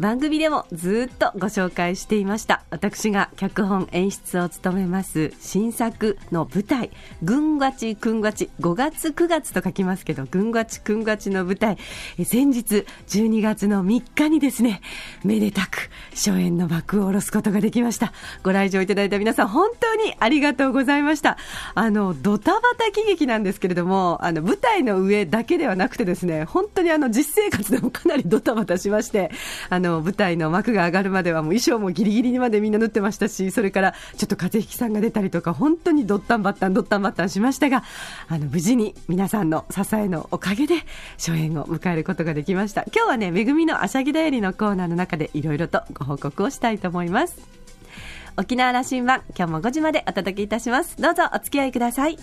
番組でもずっとご紹介していました。私が脚本演出を務めます新作の舞台「ぐんがちくんがち」5月9月と書きますけど「ぐんがちくんがち」の舞台先日12月の3日にですねめでたく初演の幕を下ろすことができました。ご来場いただいた皆さん本当にありがとうございました。あのドタバタ喜劇なんですけれどもあの舞台の上だけではなくてですね本当にあの実生活でもかなりドタバタしましてあのの舞台の幕が上がるまではもう衣装もギリギリにまでみんな縫ってましたし、それからちょっと風邪ひきさんが出たりとか、本当にどったんばったん、どったんばったんしましたが、あの、無事に皆さんの支えのおかげで、初演を迎えることができました。今日はね、めぐみのあしゃぎだよりのコーナーの中でいろいろとご報告をしたいと思います。沖縄羅針盤、今日も5時までお届けいたします。どうぞお付き合いください。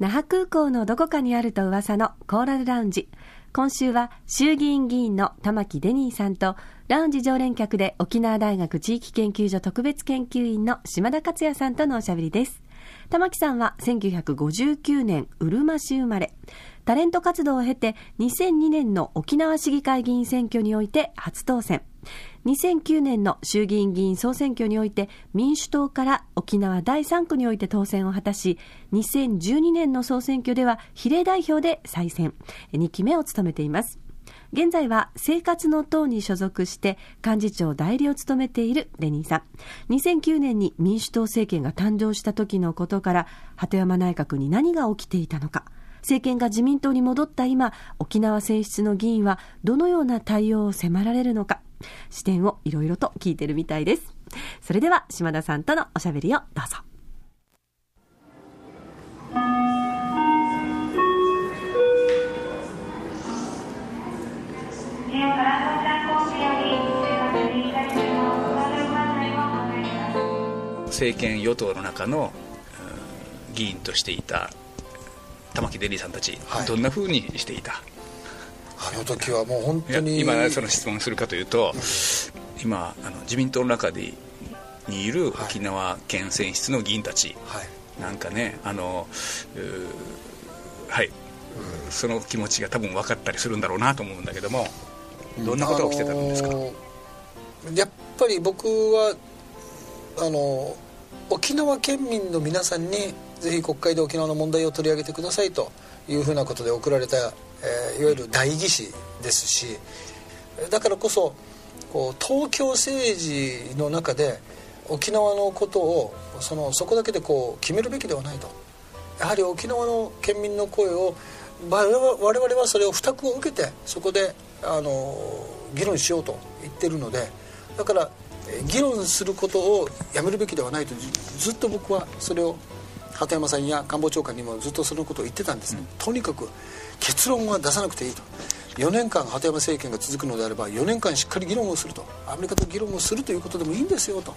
那覇空港のどこかにあると噂のコーラルラウンジ。今週は衆議院議員の玉城デニーさんと、ラウンジ常連客で沖縄大学地域研究所特別研究員の島田克也さんとのおしゃべりです。玉木さんは1959年うるま市生まれ。タレント活動を経て2002年の沖縄市議会議員選挙において初当選。2009年の衆議院議員総選挙において民主党から沖縄第3区において当選を果たし2012年の総選挙では比例代表で再選2期目を務めています現在は生活の党に所属して幹事長代理を務めているレニーさん。2009年に民主党政権が誕生した時のことから、鳩山内閣に何が起きていたのか。政権が自民党に戻った今、沖縄選出の議員はどのような対応を迫られるのか。視点をいろいろと聞いてるみたいです。それでは島田さんとのおしゃべりをどうぞ。政権与党の中の議員としていた玉城デリーさんたち、はい、どんなふうにしていた？あの時はもう本当に今その質問するかというと、今あの自民党の中でにいる沖縄県選出の議員たち、はい、なんかねあのはい、うん、その気持ちが多分分かったりするんだろうなと思うんだけどもどんなことが起きてたんですか、あのー、やっぱり僕はあの沖縄県民の皆さんにぜひ国会で沖縄の問題を取り上げてくださいというふうなことで送られた、えー、いわゆる代議士ですしだからこそこう東京政治の中で沖縄のことをそのそこだけでこう決めるべきではないと。やはり沖縄の県民の声を我々はそれを付託を受けてそこであの議論しようと言ってるのでだから議論することをやめるべきではないとずっと僕はそれを鳩山さんや官房長官にもずっとそのことを言ってたんです。ね、うん、とにかく結論は出さなくていいと。4年間鳩山政権が続くのであれば4年間しっかり議論をすると。アメリカと議論をするということでもいいんですよと。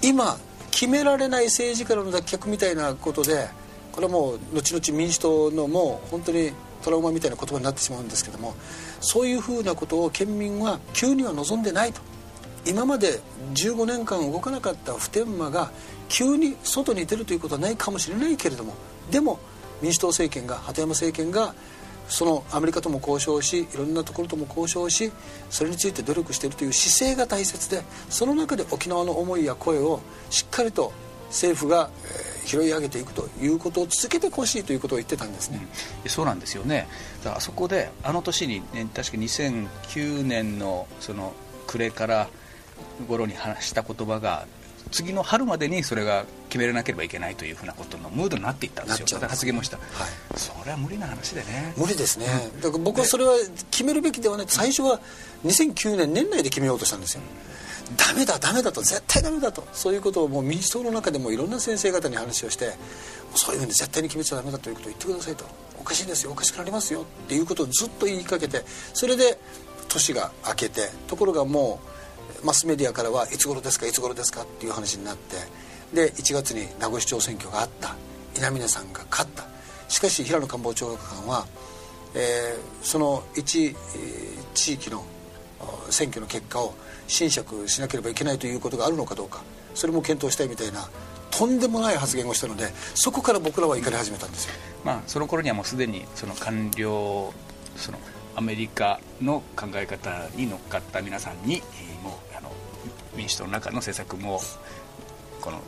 今決められない政治からの脱却みたいなことでこれはもう後々民主党のもう本当にトラウマみたいな言葉になってしまうんですけどもそういうふうなことを県民は急には望んでないと。今まで15年間動かなかった普天間が急に外に出るということはないかもしれないけれどもでも民主党政権が鳩山政権がそのアメリカとも交渉しいろんなところとも交渉しそれについて努力しているという姿勢が大切でその中で沖縄の思いや声をしっかりと政府が、えー、拾い上げていくということを続けてほしいということを言ってたんですね、うん、そうなんですよね。あそこであの年に、ね、確か2009年のその暮れから頃に話した言葉が次の春までにそれが決めれなければいけないというふうなことのムードになっていったんですよ。発言もした、はい、それは無理な話でね。無理ですね、だから僕はそれは決めるべきではない。最初は2009年年内で決めようとしたんですよ、ダメだダメだと絶対ダメだと。そういうことをもう民主党の中でもいろんな先生方に話をしてそういうふうに絶対に決めちゃダメだということを言ってくださいと。おかしいですよおかしくなりますよ。っていうことをずっと言いかけてそれで年が明けてところがもうマスメディアからはいつ頃ですかいつ頃ですかっていう話になってで1月に名護市長選挙があった。稲峰さんが勝った。しかし平野官房長官は、えー、その一地域の選挙の結果を侵釈しなければいけないということがあるのかどうかそれも検討したいみたいなとんでもない発言をしたのでそこから僕らは怒り始めたんですよ、まあ、その頃にはもうすでにその官僚そのアメリカの考え方に乗っかった皆さんにもうあの民主党の中の政策もこの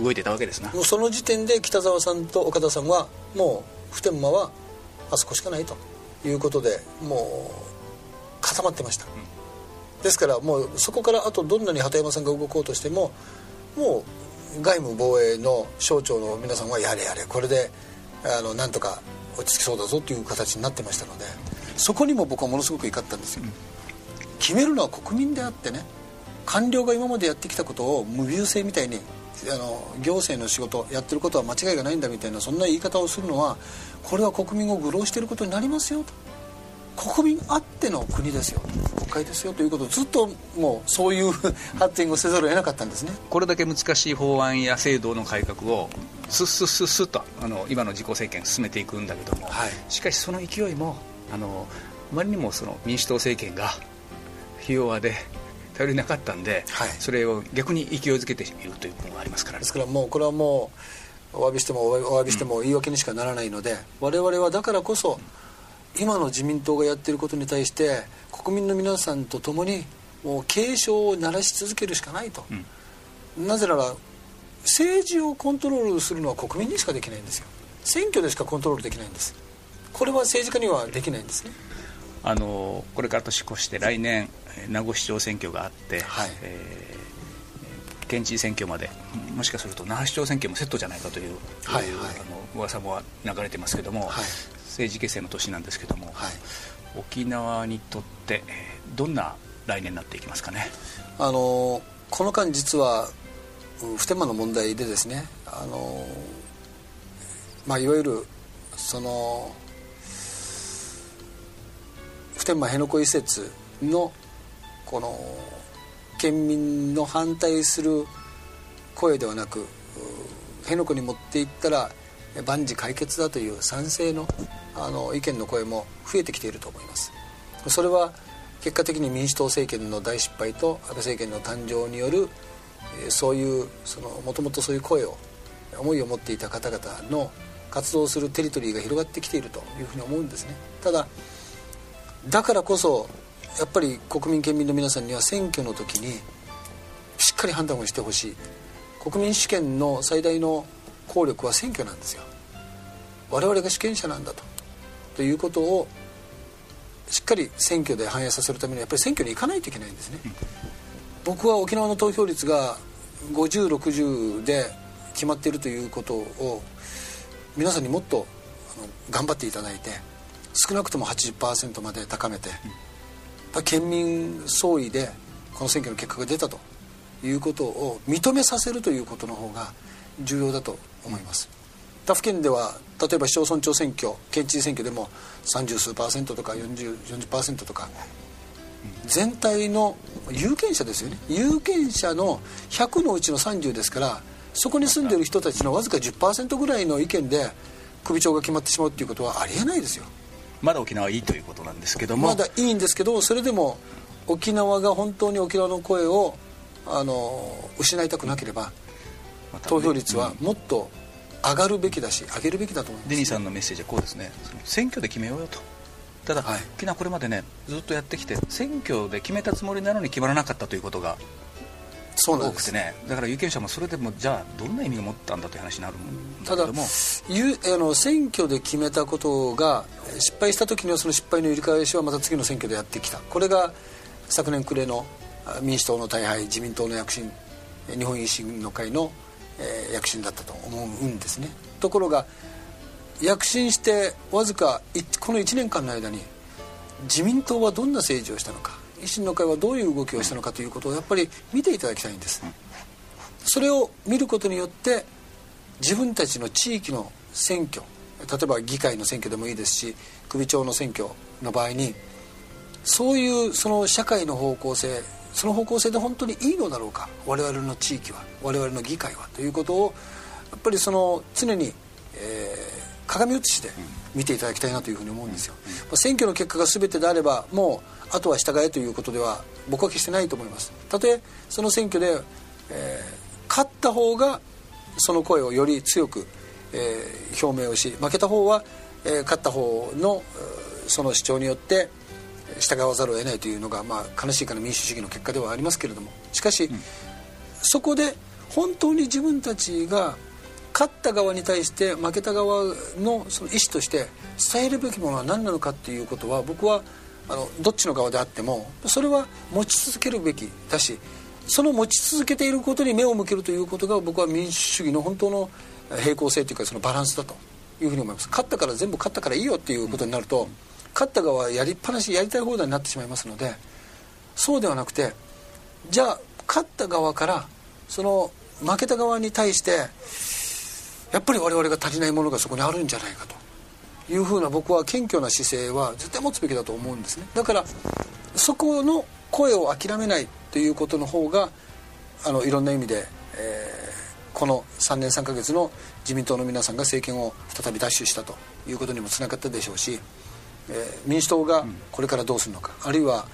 動いてたわけですな。もうその時点で北沢さんと岡田さんはもう普天間はあそこしかないということでもう固まってました、うん、ですからもうそこからあとどんなに鳩山さんが動こうとしてももう外務防衛の省庁の皆さんはやれやれこれであのなんとか落ち着きそうだぞという形になってましたのでそこにも僕はものすごく怒ったんですよ、うん、決めるのは国民であってね官僚が今までやってきたことを無病性みたいにあの行政の仕事やってることは間違いがないんだみたいなそんな言い方をするのはこれは国民を愚弄していることになりますよと国民あっての国ですよ。国会ですよということをずっともうそういう発展をせざるを得なかったんですね。これだけ難しい法案や制度の改革をスッスッスッスッとあの今の自公政権進めていくんだけども、はい、しかしその勢いもあのあまりにもその民主党政権がひ弱で頼りなかったんで、はい、それを逆に勢いづけているという部分がありますから、ですからもうこれはもうお詫びしてもお詫びしても言い訳にしかならないので、うん、我々はだからこそ今の自民党がやっていることに対して国民の皆さんと共にもう警鐘を鳴らし続けるしかないと、うん、なぜなら政治をコントロールするのは国民にしかできないんですよ。選挙でしかコントロールできないんです。これは政治家にはできないんですね。あのこれから年越して来年名護市長選挙があって、はい。えー、県知事選挙までもしかすると那覇市長選挙もセットじゃないかという、はいはい、あの噂も流れてますけども、はい、政治結成の年なんですけども、はい、沖縄にとってどんな来年になっていきますかね？あのこの間実は普天間の問題でですねあの、まあ、いわゆるその普天間辺野古移設のこの県民の反対する声ではなく辺野古に持っていったら万事解決だという賛成のあの意見の声も増えてきていると思います。それは結果的に民主党政権の大失敗と安倍政権の誕生によるそういうもともとそういう声を思いを持っていた方々の活動するテリトリーが広がってきているというふうに思うんですね。ただだからこそやっぱり国民県民の皆さんには選挙の時にしっかり判断をしてほしい。国民主権の最大の効力は選挙なんですよ。我々が主権者なんだと。ということをしっかり選挙で反映させるためにはやっぱり選挙に行かないといけないんですね。僕は沖縄の投票率が5060で決まっているということを皆さんにもっと頑張っていただいて少なくとも80%まで高めて、県民総意でこの選挙の結果が出たということを認めさせるということの方が重要だと思います。他府県では例えば市町村長選挙県知事選挙でも30数パーセントとか 40%, 40とか。全体の有権者ですよね。有権者の100のうちの30ですからそこに住んでる人たちのわずか10%ぐらいの意見で首長が決まってしまうっていうことはありえないですよ。まだ沖縄はいいということなんですけども。まだいいんですけどそれでも沖縄が本当に沖縄の声をあの失いたくなければ、投票率はもっと上がるべきだし上げるべきだと思います。デニーさんのメッセージはこうですね。選挙で決めようよと。ただ、はい、沖縄これまでねずっとやってきて選挙で決めたつもりなのに決まらなかったということが多くてね。だから有権者もそれでもじゃあどんな意味を持ったんだという話になるんだけども。ただあの選挙で決めたことが失敗した時にはその失敗の揺り返しはまた次の選挙でやってきた。これが昨年暮れの民主党の大敗自民党の躍進日本維新の会の、えー、躍進だったと思うんですね。ところが躍進してわずかこの1年間の間に自民党はどんな政治をしたのか維新の会はどういう動きをしたのかということをやっぱり見ていただきたいんです。それを見ることによって自分たちの地域の選挙例えば議会の選挙でもいいですし首長の選挙の場合にそういうその社会の方向性その方向性で本当にいいのだろうか我々の地域は我々の議会はということをやっぱりその常に、えー、鏡写しで見ていただきたいなというふうに思うんですよ、まあ、選挙の結果が全てであればもうあとは従えということでは僕は決してないと思います。たとえその選挙で、えー、勝った方がその声をより強く、えー、表明をし負けた方は、えー、勝った方のその主張によって従わざるを得ないというのが、まあ、悲しいかな民主主義の結果ではありますけれども。しかし、うん、そこで本当に自分たちが勝った側に対して負けた側のその意思として伝えるべきものは何なのかっていうことは僕はあのどっちの側であってもそれは持ち続けるべきだしその持ち続けていることに目を向けるということが僕は民主主義の本当の平行性というかそのバランスだというふうに思います。勝ったから全部勝ったからいいよっていうことになると、勝った側はやりっぱなしやりたい放題になってしまいますのでそうではなくてじゃあ勝った側からその負けた側に対してやっぱり我々が足りないものがそこにあるんじゃないかと。いうふうな僕は謙虚な姿勢は絶対持つべきだと思うんですね。だからそこの声を諦めないということの方があのいろんな意味で、えー、この3年3か月の自民党の皆さんが政権を再び奪取したということにもつながったでしょうしえー、民主党がこれからどうするのか、うん、あるいは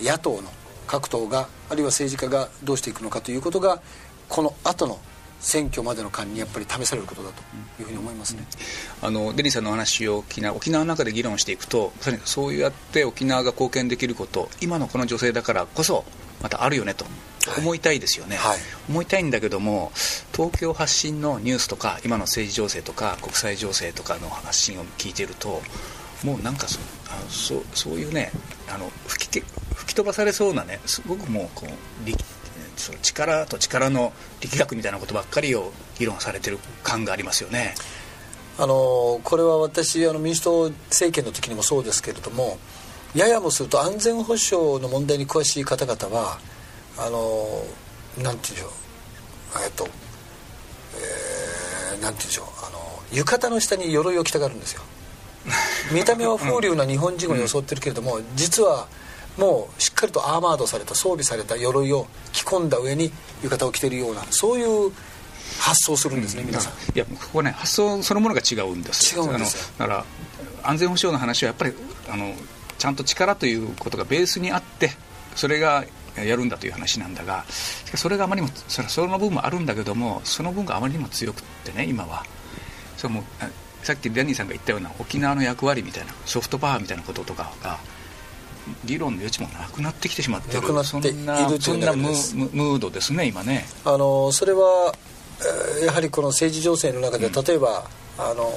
野党の各党があるいは政治家がどうしていくのかということがこの後の選挙までの間にやっぱり試されることだというふうに思いますね、うん、あのデニーさんの話を沖縄沖縄の中で議論していくとそうやって沖縄が貢献できること今のこの女性だからこそまたあるよねと思いたいですよね、はい、思いたいんだけども東京発信のニュースとか今の政治情勢とか国際情勢とかの発信を聞いているともうなんかそあそうそういうねあの吹き吹き飛ばされそうなねすごくもうこう力力と力の力学みたいなことばっかりを議論されてる感がありますよね。あのこれは私あの民主党政権の時にもそうですけれどもややもすると安全保障の問題に詳しい方々はあのなんていうんでしょうえっと、えー、なんていうんでしょうあの浴衣の下に鎧を着たがるんですよ見た目は風流な日本人を装ってるけれども、実はもうしっかりとアーマードされた装備された鎧を着込んだ上に浴衣を着てるようなそういう発想するんですね、うん、皆さん。いやここね発想そのものが違うんです。違うんですだから安全保障の話はやっぱりあのちゃんと力ということがベースにあってそれがやるんだという話なんだがそれがあまりにもそれその部分もあるんだけどもその分があまりにも強くってね今は。それもさっきダニーさんが言ったような沖縄の役割みたいなソフトパワーみたいなこととかが議論の余地もなくなってきてしまってる。なくなっているそんなムードですね今ね。あのそれはやはりこの政治情勢の中で例えば、うん、あの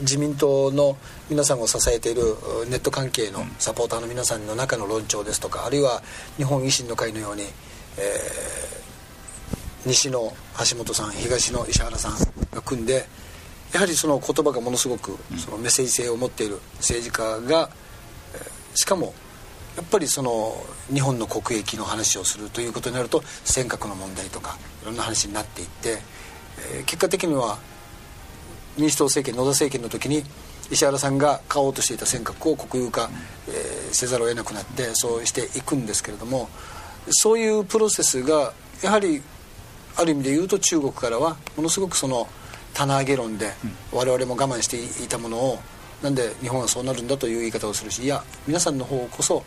自民党の皆さんを支えているネット関係のサポーターの皆さんの中の論調ですとかあるいは日本維新の会のように、えー、西の橋本さん東の石原さんが組んでやはりその言葉がものすごくそのメッセージ性を持っている政治家がしかもやっぱりその日本の国益の話をするということになると尖閣の問題とかいろんな話になっていって、えー、結果的には民主党政権野田政権の時に石原さんが買おうとしていた尖閣を国有化、えー、せざるを得なくなってそうしていくんですけれどもそういうプロセスがやはりある意味で言うと中国からはものすごくその棚上げ論で我々も我慢していたものをなんで日本はそうなるんだという言い方をするしいや皆さんの方こそ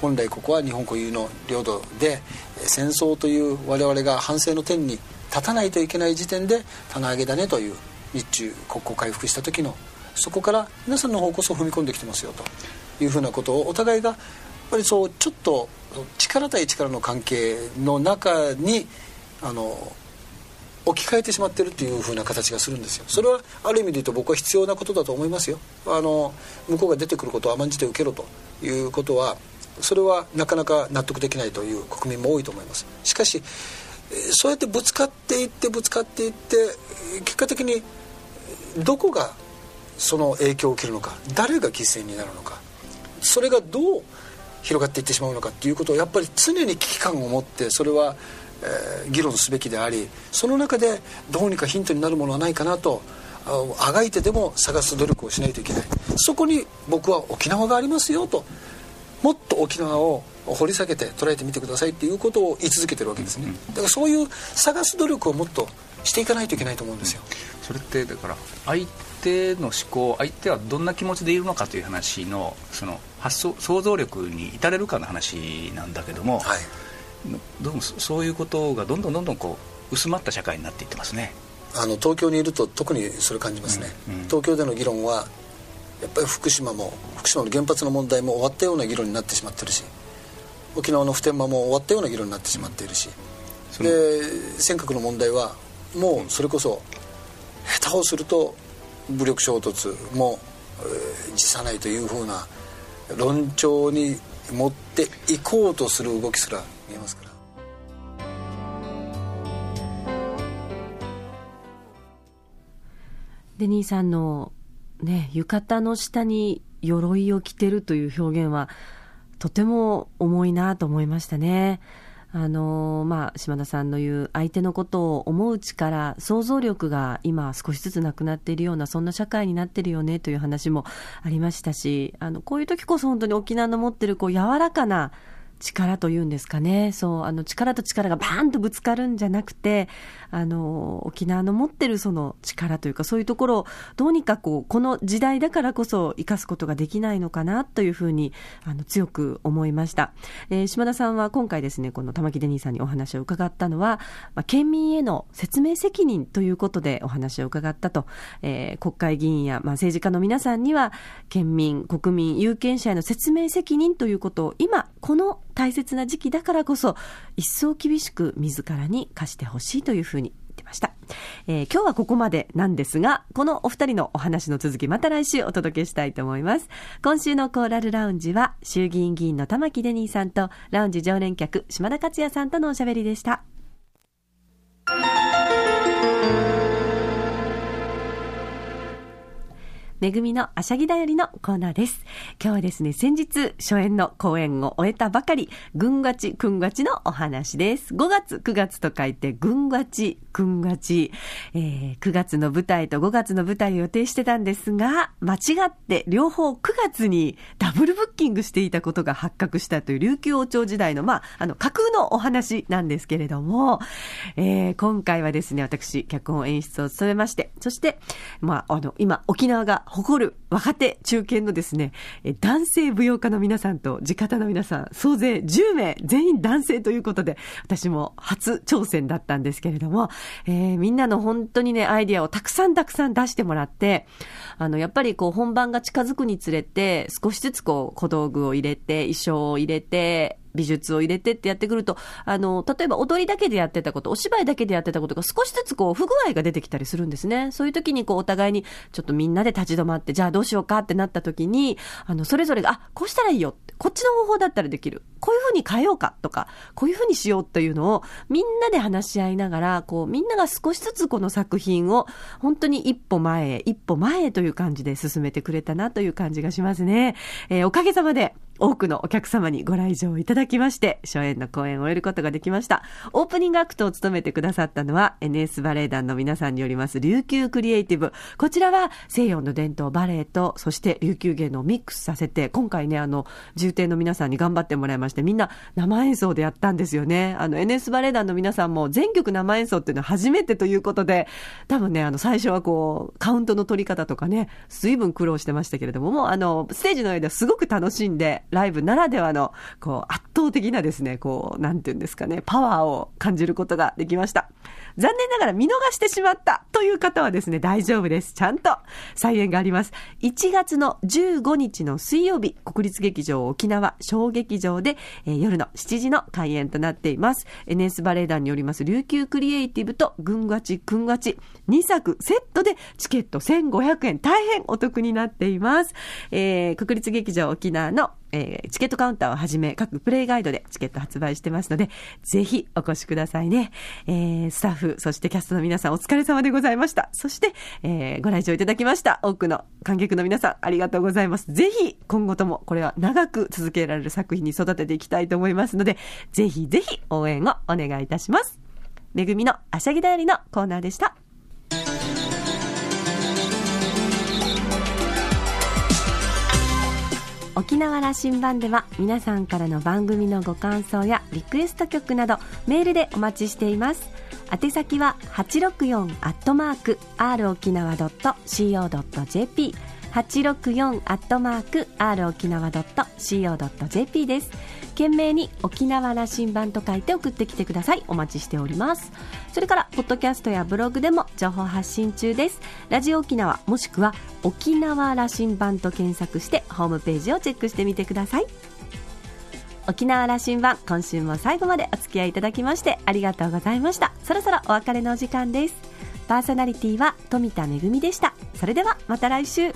本来ここは日本固有の領土で戦争という我々が反省の点に立たないといけない時点で棚上げだねという日中国交回復した時のそこから皆さんの方こそ踏み込んできてますよというふうなことをお互いがやっぱりそうちょっと力対力の関係の中にあの置き換えてしまってるっていう風な形がするんですよ。それはある意味で言うと僕は必要なことだと思いますよ。あの向こうが出てくることを甘んじて受けろということはそれはなかなか納得できないという国民も多いと思います。しかしそうやってぶつかっていってぶつかっていって結果的にどこがその影響を受けるのか誰が犠牲になるのかそれがどう広がっていってしまうのかっていうことをやっぱり常に危機感を持ってそれはえー、議論すべきでありその中でどうにかヒントになるものはないかなとあがいてでも探す努力をしないといけない。そこに僕は沖縄がありますよともっと沖縄を掘り下げて捉えてみてくださいっていうことを言い続けてるわけですね、だからそういう探す努力をもっとしていかないといけないと思うんですよ、それってだから相手の思考相手はどんな気持ちでいるのかという話のその発想想像力に至れるかの話なんだけども、はい、どうもそういうことがどんどんどんどんこう薄まった社会になっていってますね。あの東京にいると特にそれ感じますね、うん。うん、東京での議論はやっぱり福島も福島の原発の問題も終わったような議論になってしまってるし沖縄の普天間も終わったような議論になってしまっているしで尖閣の問題はもうそれこそ下手をすると武力衝突も、えー、辞さないというふうな論調に持っていこうとする動きすら見えますから。デニーさんのね、浴衣の下に鎧を着てるという表現は、とても重いなと思いましたね。あのまあ、島田さんの言う相手のことを思う力、想像力が今少しずつなくなっているような、そんな社会になってるよねという話もありましたし、あの、こういう時こそ本当に沖縄の持ってるこう柔らかな力というんですかね。そう、あの、力と力がバーンとぶつかるんじゃなくて、あの、沖縄の持ってるその力というか、そういうところをどうにかこう、この時代だからこそ生かすことができないのかなというふうに、あの、強く思いました。えー、島田さんは今回ですね、この玉城デニーさんにお話を伺ったのは、まあ、県民への説明責任ということでお話を伺ったと、えー、国会議員や、まあ、政治家の皆さんには、県民、国民、有権者への説明責任ということを今、この大切な時期だからこそ、一層厳しく自らに課してほしいというふうに言ってました。えー、今日はここまでなんですが、このお二人のお話の続き、また来週お届けしたいと思います。今週のコーラルラウンジは、衆議院議員の玉城デニーさんと、ラウンジ常連客、島田克也さんとのおしゃべりでした。めぐみのあしゃぎだよりのコーナーです。今日はですね、先日初演の公演を終えたばかり、ぐんがち、くんがちのお話です。5月、9月と書いて、ぐんがち、くんがち。えー、9月の舞台と5月の舞台を予定してたんですが、間違って両方9月にダブルブッキングしていたことが発覚したという琉球王朝時代の、まあ、あの、架空のお話なんですけれども、えー、今回はですね、私、脚本演出を務めまして、そして、まあ、あの、今、沖縄が誇る若手中堅のですね、男性舞踊家の皆さんと地方の皆さん、総勢10名、全員男性ということで、私も初挑戦だったんですけれども、えー、みんなの本当にね、アイディアをたくさんたくさん出してもらって、あの、やっぱりこう、本番が近づくにつれて、少しずつこう、小道具を入れて、衣装を入れて、美術を入れてってやってくると、あの、例えば踊りだけでやってたこと、お芝居だけでやってたことが少しずつこう、不具合が出てきたりするんですね。そういう時にこう、お互いに、ちょっとみんなで立ち止まって、じゃあどうしようかってなった時に、あの、それぞれが、あ、こうしたらいいよって、こっちの方法だったらできる。こういうふうに変えようかとか、こういうふうにしようというのを、みんなで話し合いながら、こう、みんなが少しずつこの作品を、本当に一歩前へ、一歩前へという感じで進めてくれたなという感じがしますね。えー、おかげさまで、多くのお客様にご来場いただきまして、初演の公演を終えることができました。オープニングアクトを務めてくださったのは、NS バレエ団の皆さんによります、琉球クリエイティブ。こちらは西洋の伝統バレエと、そして琉球芸能をミックスさせて、今回ね、あの、重点の皆さんに頑張ってもらいまして、みんな生演奏でやったんですよね。あの、NS バレエ団の皆さんも全曲生演奏っていうのは初めてということで、多分ね、あの、最初はこう、カウントの取り方とかね、随分苦労してましたけれども、もうあの、ステージの上ですごく楽しんで、ライブならではの、こう、圧倒的なですね、こう、なんていうんですかね、パワーを感じることができました。残念ながら見逃してしまったという方はですね、大丈夫です。ちゃんと再演があります。1月の15日の水曜日、国立劇場沖縄小劇場で、えー、夜の7時の開演となっています。NS バレエ団によります琉球クリエイティブとぐんがちくんがち2作セットでチケット1500円大変お得になっています。えー、国立劇場沖縄のえー、チケットカウンターをはじめ各プレイガイドでチケット発売してますので、ぜひお越しくださいね。えー、スタッフ、そしてキャストの皆さんお疲れ様でございました。そして、えー、ご来場いただきました多くの観客の皆さんありがとうございます。ぜひ今後ともこれは長く続けられる作品に育てていきたいと思いますので、ぜひぜひ応援をお願いいたします。めぐみのあしゃぎだよりのコーナーでした。沖縄羅針盤では皆さんからの番組のご感想やリクエスト曲などメールでお待ちしています。宛先は864アットマーク r 沖縄 .co.jp 864アットマーク r 沖縄 .co.jp です。懸命に沖縄羅針盤と書いて送ってきてくださいお待ちしておりますそれからポッドキャストやブログでも情報発信中ですラジオ沖縄もしくは沖縄羅針盤と検索してホームページをチェックしてみてください沖縄羅針盤今週も最後までお付き合いいただきましてありがとうございましたそろそろお別れのお時間ですパーソナリティは富田恵でしたそれではまた来週